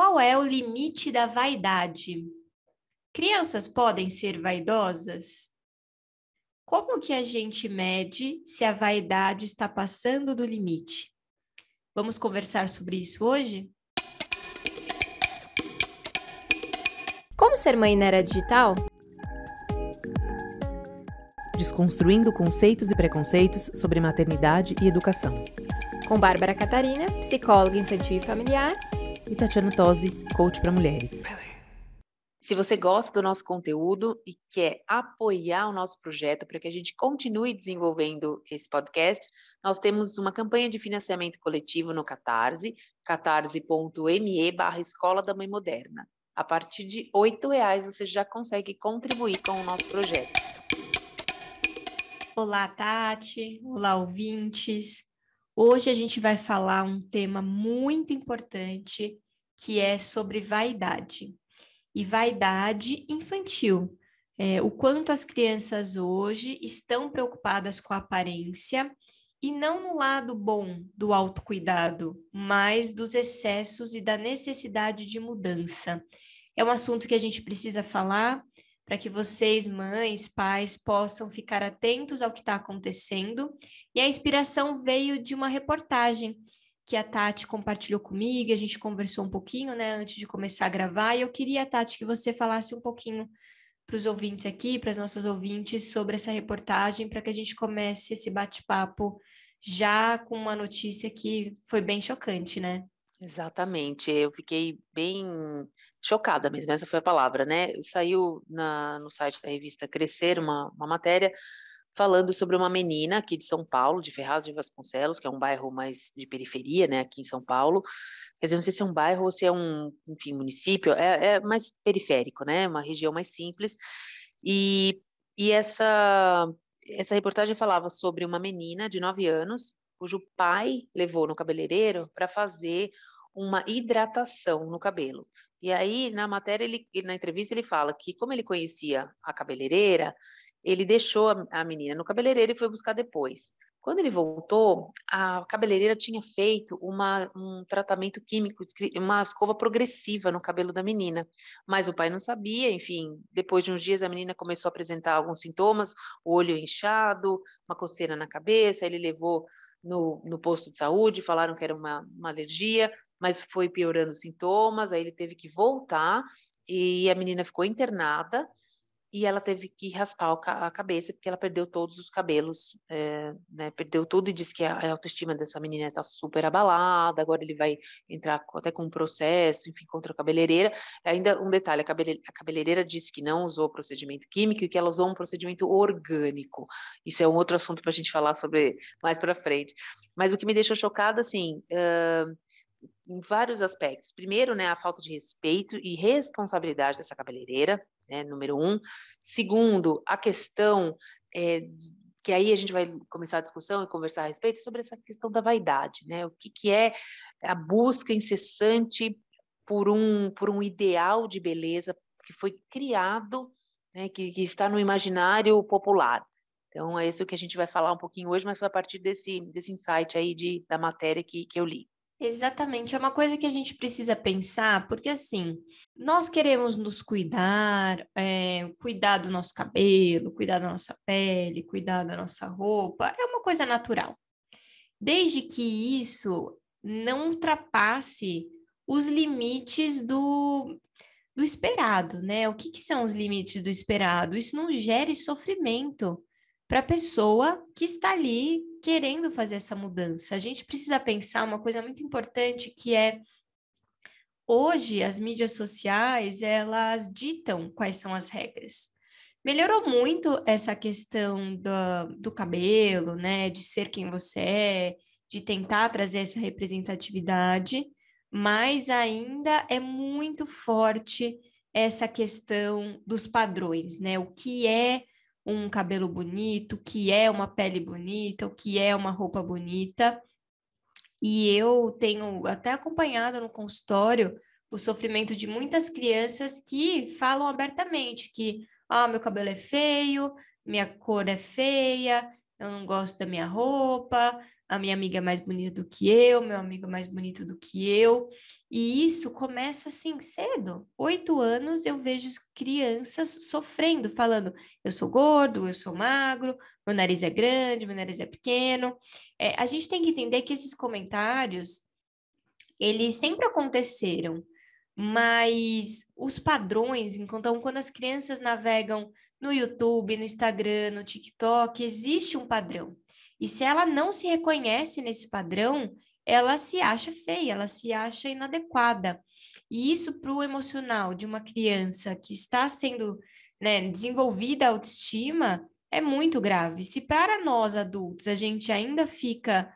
Qual é o limite da vaidade? Crianças podem ser vaidosas? Como que a gente mede se a vaidade está passando do limite? Vamos conversar sobre isso hoje? Como ser mãe na era digital? Desconstruindo conceitos e preconceitos sobre maternidade e educação. Com Bárbara Catarina, psicóloga infantil e familiar, e Tatiana Tosi, coach para mulheres. Se você gosta do nosso conteúdo e quer apoiar o nosso projeto para que a gente continue desenvolvendo esse podcast, nós temos uma campanha de financiamento coletivo no Catarse, catarse.me barra Escola da Mãe Moderna. A partir de R$ reais você já consegue contribuir com o nosso projeto. Olá, Tati. Olá, ouvintes. Hoje a gente vai falar um tema muito importante que é sobre vaidade e vaidade infantil. É, o quanto as crianças hoje estão preocupadas com a aparência e não no lado bom do autocuidado, mas dos excessos e da necessidade de mudança. É um assunto que a gente precisa falar para que vocês, mães, pais, possam ficar atentos ao que está acontecendo. E a inspiração veio de uma reportagem que a Tati compartilhou comigo, a gente conversou um pouquinho, né, antes de começar a gravar, e eu queria, Tati, que você falasse um pouquinho para os ouvintes aqui, para as nossas ouvintes, sobre essa reportagem, para que a gente comece esse bate-papo já com uma notícia que foi bem chocante, né? Exatamente, eu fiquei bem chocada mesmo, essa foi a palavra, né? Saiu na, no site da revista Crescer uma, uma matéria falando sobre uma menina aqui de São Paulo, de Ferraz de Vasconcelos, que é um bairro mais de periferia, né, aqui em São Paulo. Quer dizer, não sei se é um bairro ou se é um, enfim, município, é, é mais periférico, né, uma região mais simples. E, e essa, essa reportagem falava sobre uma menina de 9 anos, cujo pai levou no cabeleireiro para fazer uma hidratação no cabelo. E aí, na matéria, ele, na entrevista, ele fala que, como ele conhecia a cabeleireira, ele deixou a, a menina no cabeleireiro e foi buscar depois. Quando ele voltou, a cabeleireira tinha feito uma, um tratamento químico, uma escova progressiva no cabelo da menina, mas o pai não sabia. Enfim, depois de uns dias, a menina começou a apresentar alguns sintomas: o olho inchado, uma coceira na cabeça. Ele levou no, no posto de saúde, falaram que era uma, uma alergia, mas foi piorando os sintomas. Aí ele teve que voltar e a menina ficou internada e ela teve que raspar a cabeça porque ela perdeu todos os cabelos, é, né, perdeu tudo e disse que a, autoestima dessa menina está super abalada, agora ele vai entrar até com um processo, enfim, contra a cabeleireira. Ainda um detalhe, a cabeleireira disse que não usou procedimento químico e que ela usou um procedimento orgânico. Isso é um outro assunto para a gente falar sobre mais para frente. Mas o que me deixou chocada, assim, uh, em vários aspectos. Primeiro, né, a falta de respeito e responsabilidade dessa cabeleireira, né, número um. Segundo, a questão é, que aí a gente vai começar a discussão e conversar a respeito sobre essa questão da vaidade, né? O que, que é a busca incessante por um, por um ideal de beleza que foi criado, né, que, que está no imaginário popular. Então, é isso que a gente vai falar um pouquinho hoje, mas foi a partir desse, desse insight aí de, da matéria que, que eu li. Exatamente, é uma coisa que a gente precisa pensar, porque assim, nós queremos nos cuidar, é, cuidar do nosso cabelo, cuidar da nossa pele, cuidar da nossa roupa, é uma coisa natural. Desde que isso não ultrapasse os limites do, do esperado, né? O que, que são os limites do esperado? Isso não gere sofrimento para a pessoa que está ali querendo fazer essa mudança. A gente precisa pensar uma coisa muito importante que é hoje as mídias sociais, elas ditam quais são as regras. Melhorou muito essa questão do, do cabelo, né, de ser quem você é, de tentar trazer essa representatividade, mas ainda é muito forte essa questão dos padrões, né? O que é um cabelo bonito, o que é uma pele bonita, o que é uma roupa bonita. E eu tenho até acompanhado no consultório o sofrimento de muitas crianças que falam abertamente que ah, meu cabelo é feio, minha cor é feia, eu não gosto da minha roupa, a minha amiga é mais bonita do que eu, meu amigo é mais bonito do que eu. E isso começa assim cedo. Oito anos eu vejo crianças sofrendo, falando: eu sou gordo, eu sou magro, meu nariz é grande, meu nariz é pequeno. É, a gente tem que entender que esses comentários eles sempre aconteceram, mas os padrões, então, quando as crianças navegam no YouTube, no Instagram, no TikTok, existe um padrão. E se ela não se reconhece nesse padrão, ela se acha feia, ela se acha inadequada. E isso para o emocional de uma criança que está sendo né, desenvolvida a autoestima é muito grave. Se para nós adultos a gente ainda fica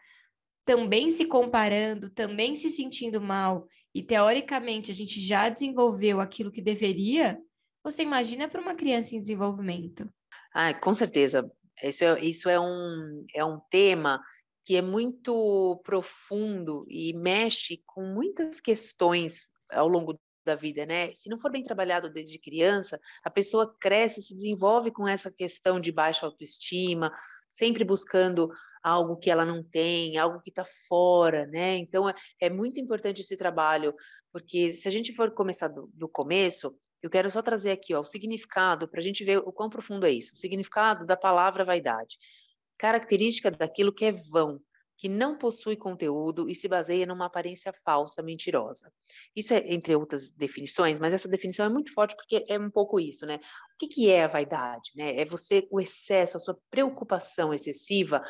também se comparando, também se sentindo mal, e teoricamente a gente já desenvolveu aquilo que deveria, você imagina para uma criança em desenvolvimento? Ah, com certeza. Isso é, isso é, um, é um tema que é muito profundo e mexe com muitas questões ao longo da vida, né? Se não for bem trabalhado desde criança, a pessoa cresce, se desenvolve com essa questão de baixa autoestima, sempre buscando algo que ela não tem, algo que está fora, né? Então é, é, muito importante esse trabalho, porque se a gente for começar do, do começo, eu quero só trazer aqui ó, o significado para a gente ver o quão profundo é isso. O significado da palavra vaidade. Característica daquilo que é vão, que não possui conteúdo e se baseia numa aparência falsa, mentirosa. Isso é entre outras definições, mas essa definição é muito forte porque é um pouco isso, né? O que, que é a vaidade? Né? É você, o excesso, a sua preocupação excessiva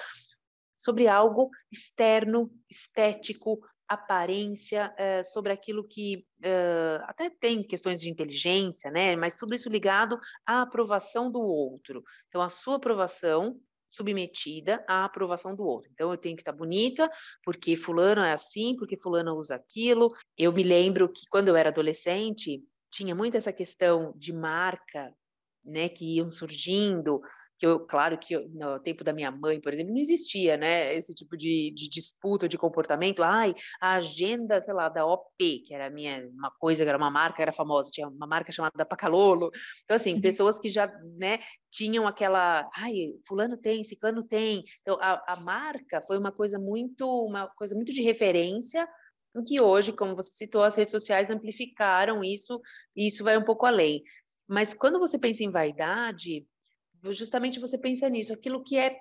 sobre algo externo, estético, aparência, é, sobre aquilo que é, até tem questões de inteligência, né? Mas tudo isso ligado à aprovação do outro. Então, a sua aprovação submetida à aprovação do outro. Então, eu tenho que estar bonita, porque fulano é assim, porque fulano usa aquilo. Eu me lembro que quando eu era adolescente, tinha muito essa questão de marca, né, que iam surgindo, que eu, claro que eu, no tempo da minha mãe, por exemplo, não existia, né, esse tipo de, de disputa de comportamento. Ai, a agenda, sei lá, da OP, que era minha, uma coisa, que era uma marca, era famosa, tinha uma marca chamada Pacalolo. Então, assim, uhum. pessoas que já, né, tinham aquela, ai, fulano tem, ciclano tem. Então, a, a marca foi uma coisa muito, uma coisa muito de referência, em que hoje, como você citou, as redes sociais amplificaram isso, e isso vai um pouco além. Mas quando você pensa em vaidade, justamente você pensa nisso, aquilo que é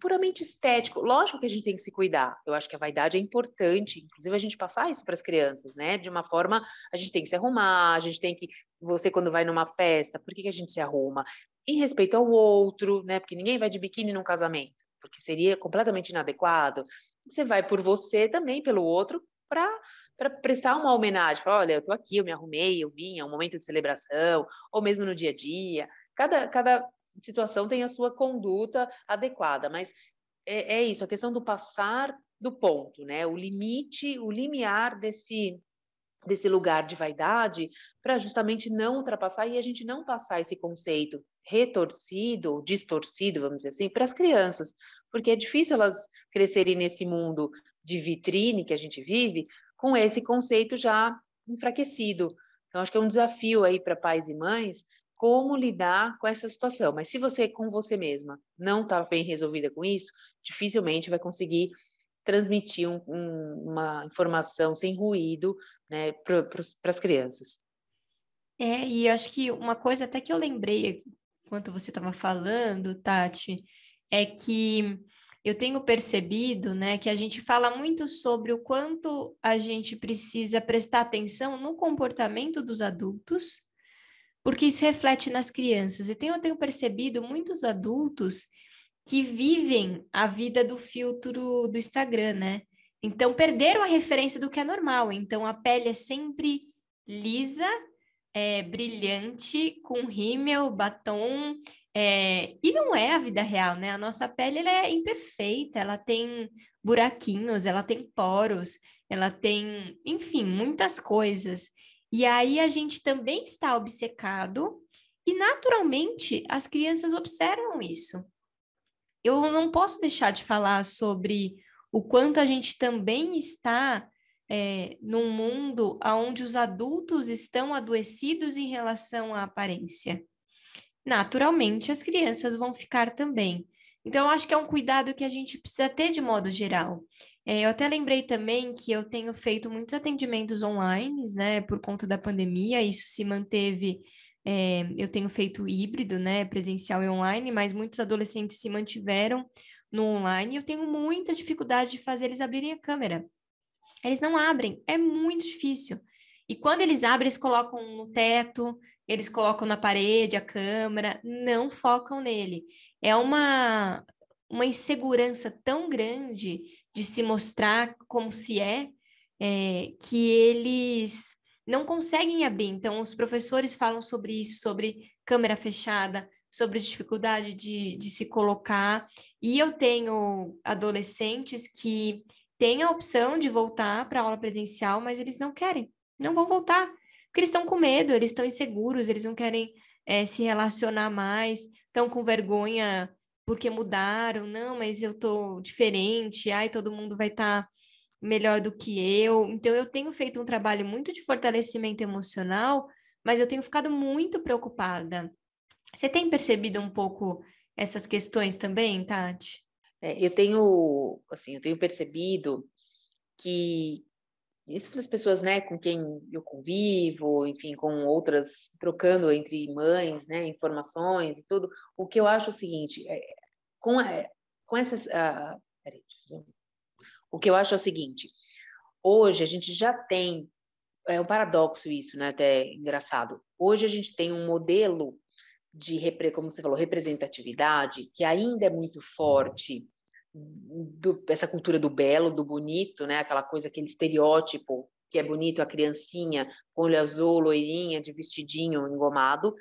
puramente estético. Lógico que a gente tem que se cuidar. Eu acho que a vaidade é importante, inclusive a gente passar isso para as crianças, né? De uma forma, a gente tem que se arrumar, a gente tem que você quando vai numa festa, por que, que a gente se arruma? Em respeito ao outro, né? Porque ninguém vai de biquíni num casamento, porque seria completamente inadequado. Você vai por você também pelo outro para para prestar uma homenagem, falar, olha, eu estou aqui, eu me arrumei, eu vim, é um momento de celebração, ou mesmo no dia a dia. Cada, cada situação tem a sua conduta adequada, mas é, é isso, a questão do passar do ponto, né? O limite, o limiar desse desse lugar de vaidade para justamente não ultrapassar e a gente não passar esse conceito retorcido, distorcido, vamos dizer assim, para as crianças, porque é difícil elas crescerem nesse mundo de vitrine que a gente vive com esse conceito já enfraquecido. Então acho que é um desafio aí para pais e mães como lidar com essa situação. Mas se você, com você mesma, não está bem resolvida com isso, dificilmente vai conseguir transmitir um, um, uma informação sem ruído né, para as crianças. É, e acho que uma coisa até que eu lembrei enquanto você estava falando, Tati, é que eu tenho percebido, né, que a gente fala muito sobre o quanto a gente precisa prestar atenção no comportamento dos adultos porque isso reflete nas crianças. E tem, eu tenho percebido muitos adultos que vivem a vida do filtro do Instagram, né? Então, perderam a referência do que é normal. Então, a pele é sempre lisa, é, brilhante, com rímel, batom. É, e não é a vida real, né? A nossa pele é imperfeita, ela tem buraquinhos, ela tem poros, ela tem, enfim, muitas coisas. E aí a gente também está obcecado e naturalmente as crianças observam isso. Eu não posso deixar de falar sobre o quanto a gente também está é, num mundo onde os adultos estão adoecidos em relação à aparência. Naturalmente, as crianças vão ficar também. Então, acho que é um cuidado que a gente precisa ter de modo geral. É, eu até lembrei também que eu tenho feito muitos atendimentos online, né, por conta da pandemia, isso se manteve. É, eu tenho feito híbrido, né, presencial e online, mas muitos adolescentes se mantiveram no online. Eu tenho muita dificuldade de fazer eles abrirem a câmera. Eles não abrem, é muito difícil. E quando eles abrem, eles colocam no teto, eles colocam na parede a câmera, não focam nele. É uma, uma insegurança tão grande de se mostrar como se é, é, que eles não conseguem abrir. Então, os professores falam sobre isso, sobre câmera fechada, sobre dificuldade de, de se colocar. E eu tenho adolescentes que têm a opção de voltar para aula presencial, mas eles não querem não vão voltar, porque eles estão com medo, eles estão inseguros, eles não querem é, se relacionar mais, estão com vergonha porque mudaram, não, mas eu tô diferente, ai, todo mundo vai estar tá melhor do que eu. Então, eu tenho feito um trabalho muito de fortalecimento emocional, mas eu tenho ficado muito preocupada. Você tem percebido um pouco essas questões também, Tati? É, eu tenho, assim, eu tenho percebido que, isso das pessoas, né, com quem eu convivo, enfim, com outras, trocando entre mães, né, informações e tudo, o que eu acho é o seguinte, é, com, a, com essas, ah, peraí, o que eu acho é o seguinte, hoje a gente já tem, é um paradoxo isso, né, até engraçado, hoje a gente tem um modelo de, como você falou, representatividade, que ainda é muito forte do, essa cultura do belo, do bonito, né? Aquela coisa, aquele estereótipo que é bonito, a criancinha com olho azul, loirinha, de vestidinho engomado.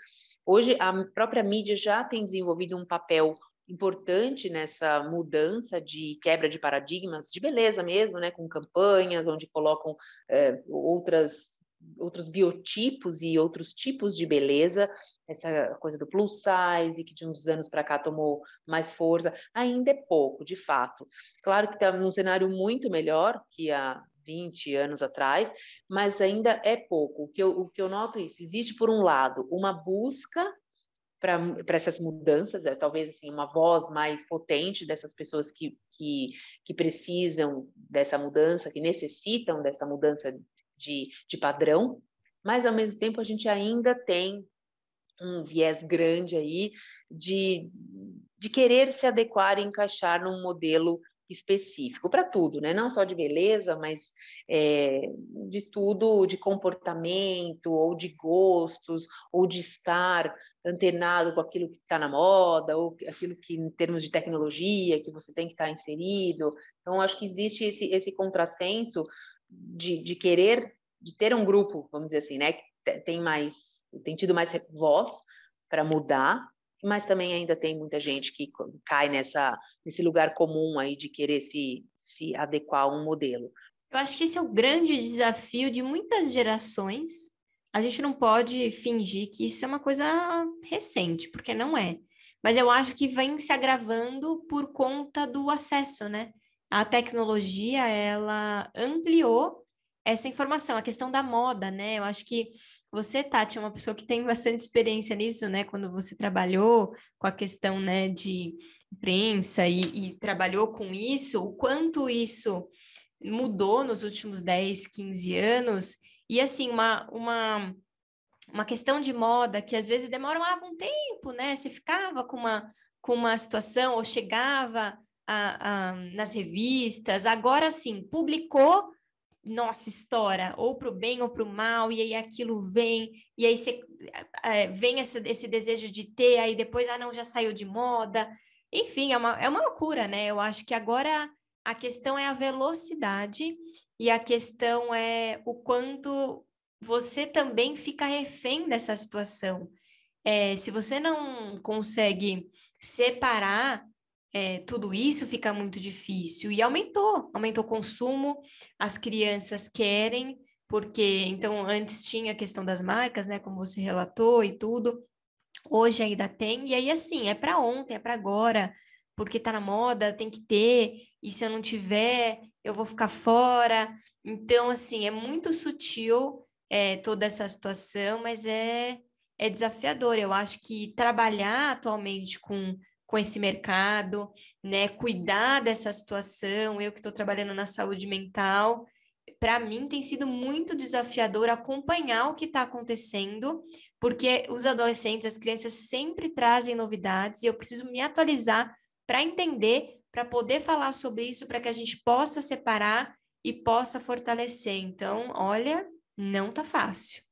Hoje, a própria mídia já tem desenvolvido um papel importante nessa mudança de quebra de paradigmas de beleza mesmo, né, com campanhas onde colocam é, outras outros biotipos e outros tipos de beleza essa coisa do plus size, que de uns anos para cá tomou mais força, ainda é pouco, de fato. Claro que está num cenário muito melhor que há 20 anos atrás, mas ainda é pouco. O que eu, o que eu noto é isso, existe, por um lado, uma busca para essas mudanças, é, talvez assim, uma voz mais potente dessas pessoas que, que, que precisam dessa mudança, que necessitam dessa mudança de, de padrão, mas ao mesmo tempo a gente ainda tem um viés grande aí de, de querer se adequar e encaixar num modelo específico para tudo, né? Não só de beleza, mas é, de tudo, de comportamento ou de gostos ou de estar antenado com aquilo que está na moda ou aquilo que em termos de tecnologia que você tem que estar tá inserido. Então acho que existe esse esse contrassenso de, de querer de ter um grupo, vamos dizer assim, né? Que tem mais tem tido mais voz para mudar, mas também ainda tem muita gente que cai nessa, nesse lugar comum aí de querer se, se adequar a um modelo. Eu acho que esse é o grande desafio de muitas gerações. A gente não pode fingir que isso é uma coisa recente, porque não é. Mas eu acho que vem se agravando por conta do acesso, né? A tecnologia, ela ampliou essa informação, a questão da moda, né? Eu acho que você, Tati, é uma pessoa que tem bastante experiência nisso, né? Quando você trabalhou com a questão, né, de imprensa e, e trabalhou com isso, o quanto isso mudou nos últimos 10, 15 anos, e assim, uma, uma, uma questão de moda que às vezes demorava um tempo, né? Você ficava com uma, com uma situação ou chegava a, a, nas revistas, agora sim, publicou nossa, estoura, ou para o bem ou para o mal, e aí aquilo vem, e aí você, é, vem esse, esse desejo de ter, aí depois, ah, não, já saiu de moda. Enfim, é uma, é uma loucura, né? Eu acho que agora a questão é a velocidade e a questão é o quanto você também fica refém dessa situação. É, se você não consegue separar é, tudo isso fica muito difícil. E aumentou, aumentou o consumo, as crianças querem, porque então antes tinha a questão das marcas, né, como você relatou e tudo. Hoje ainda tem, e aí assim, é para ontem, é para agora, porque tá na moda, tem que ter, e se eu não tiver, eu vou ficar fora. Então, assim, é muito sutil é, toda essa situação, mas é, é desafiador. Eu acho que trabalhar atualmente com com esse mercado, né? Cuidar dessa situação, eu que estou trabalhando na saúde mental, para mim tem sido muito desafiador acompanhar o que está acontecendo, porque os adolescentes, as crianças sempre trazem novidades e eu preciso me atualizar para entender, para poder falar sobre isso, para que a gente possa separar e possa fortalecer. Então, olha, não tá fácil.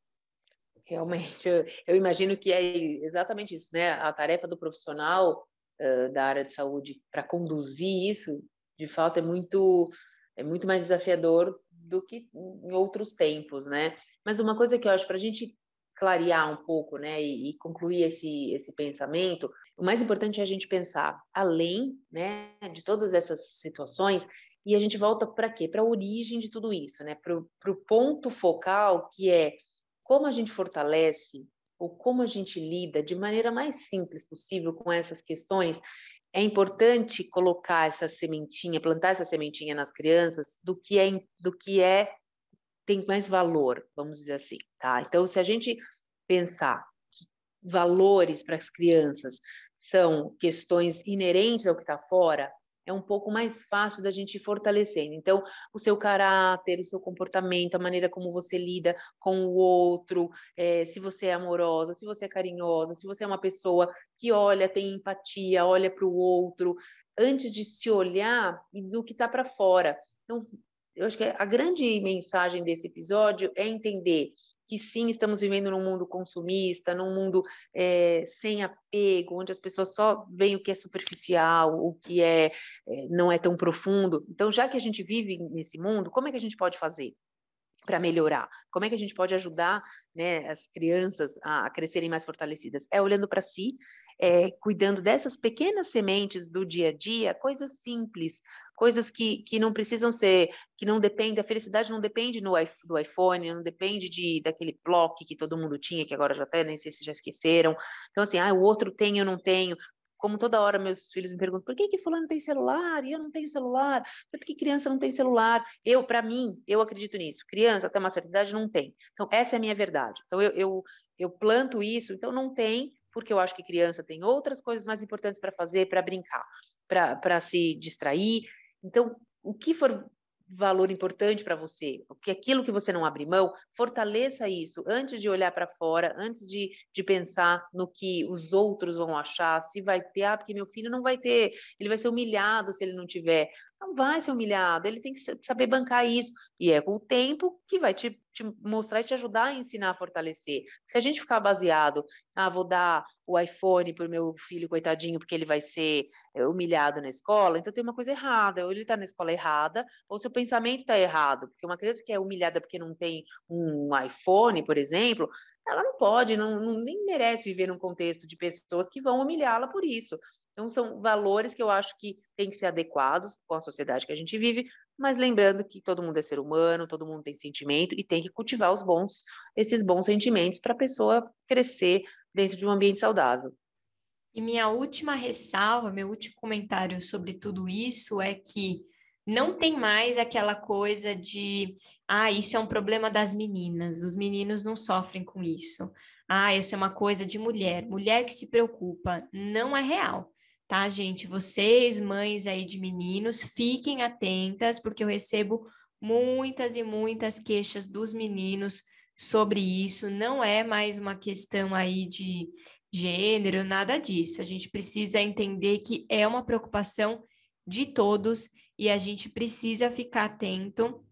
Realmente, eu, eu imagino que é exatamente isso, né? A tarefa do profissional da área de saúde para conduzir isso, de fato, é muito é muito mais desafiador do que em outros tempos, né? Mas uma coisa que eu acho para a gente clarear um pouco, né, e, e, concluir esse esse pensamento, o mais importante é a gente pensar além, né, de todas essas situações e a gente volta para quê? Para a origem de tudo isso, né? Para o ponto focal que é como a gente fortalece ou como a gente lida de maneira mais simples possível com essas questões. É importante colocar essa sementinha, plantar essa sementinha nas crianças do que é do que é tem mais valor, vamos dizer assim, tá? Então, se a gente pensar que valores para as crianças são questões inerentes ao que está fora, é um pouco mais fácil da gente ir fortalecendo. Então, o seu caráter, o seu comportamento, a maneira como você lida com o outro, é, se você é amorosa, se você é carinhosa, se você é uma pessoa que olha, tem empatia, olha para o outro, antes de se olhar e do que está para fora. Então, eu acho que a grande mensagem desse episódio é entender que sim, estamos vivendo num mundo consumista, num mundo é, sem apego, onde as pessoas só veem o que é superficial, o que é, é não é tão profundo. Então, já que a gente vive nesse mundo, como é que a gente pode fazer? Para melhorar? Como é que a gente pode ajudar né, as crianças a crescerem mais fortalecidas? É olhando para si, é, cuidando dessas pequenas sementes do dia a dia, coisas simples, coisas que, que não precisam ser, que não dependem, a felicidade não depende no, do iPhone, não depende de, daquele bloco que todo mundo tinha, que agora já até nem sei se já esqueceram. Então, assim, ah, o outro tem, eu não tenho como toda hora meus filhos me perguntam, por que que fulano tem celular e eu não tenho celular? Por que criança não tem celular? Eu, para mim, eu acredito nisso. Criança até uma certa idade não tem. Então, essa é a minha verdade. Então, eu, eu, eu planto isso, então não tem, porque eu acho que criança tem outras coisas mais importantes para fazer, para brincar, para se distrair. Então, o que for valor importante para você, porque aquilo que você não abre mão, fortaleça isso antes de olhar para fora, antes de, de pensar no que os outros vão achar, se vai ter, ah, porque meu filho não vai ter, ele vai ser humilhado se ele não tiver. Não vai ser humilhado, ele tem que saber bancar isso. E é com o tempo que vai te, te mostrar e te ajudar a ensinar a fortalecer. Se a gente ficar baseado, ah, vou dar o iPhone para o meu filho, coitadinho, porque ele vai ser eh, humilhado na escola, então tem uma coisa errada. Ou ele está na escola errada, ou seu pensamento está errado. Porque uma criança que é humilhada porque não tem um iPhone, por exemplo, ela não pode, não, não nem merece viver num contexto de pessoas que vão humilhá-la por isso. Então, são valores que eu acho que têm que ser adequados com a sociedade que a gente vive, mas lembrando que todo mundo é ser humano, todo mundo tem sentimento e tem que cultivar os bons, esses bons sentimentos para a pessoa crescer dentro de um ambiente saudável. E minha última ressalva, meu último comentário sobre tudo isso é que não tem mais aquela coisa de, ah, isso é um problema das meninas, os meninos não sofrem com isso. Ah, isso é uma coisa de mulher, mulher que se preocupa. Não é real tá, gente? Vocês, mães aí de meninos, fiquem atentas, porque eu recebo muitas e muitas queixas dos meninos sobre isso. Não é mais uma questão aí de gênero, nada disso. A gente precisa entender que é uma preocupação de todos e a gente precisa ficar atento.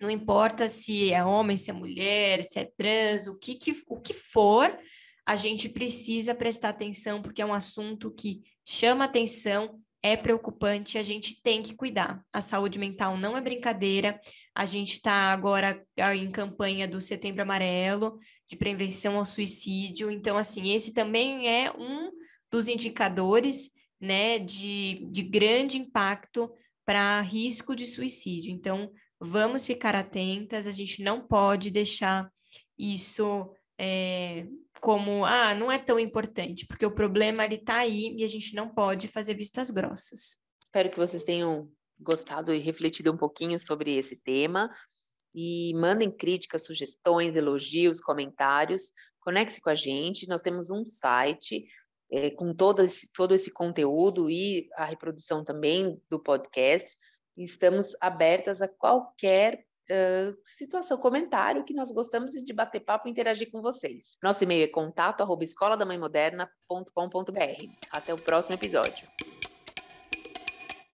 Não importa se é homem, se é mulher, se é trans, o que, que, o que for, a gente precisa prestar atenção, porque é um assunto que chama atenção, é preocupante, a gente tem que cuidar. A saúde mental não é brincadeira. A gente está agora ah, em campanha do Setembro Amarelo, de prevenção ao suicídio. Então, assim, esse também é um dos indicadores né, de, de grande impacto para risco de suicídio. Então, vamos ficar atentas, a gente não pode deixar isso é, como, ah, não é tão importante, porque o problema ele está aí e a gente não pode fazer vistas grossas. Espero que vocês tenham gostado e refletido um pouquinho sobre esse tema. E mandem críticas, sugestões, elogios, comentários. Conecte-se com a gente. Nós temos um site é, com todo esse, todo esse conteúdo e a reprodução também do podcast. Estamos abertas a qualquer situação, comentário que nós gostamos de bater papo e interagir com vocês. Nosso e-mail é contato arroba escola da mãe moderna.com.br. Até o próximo episódio.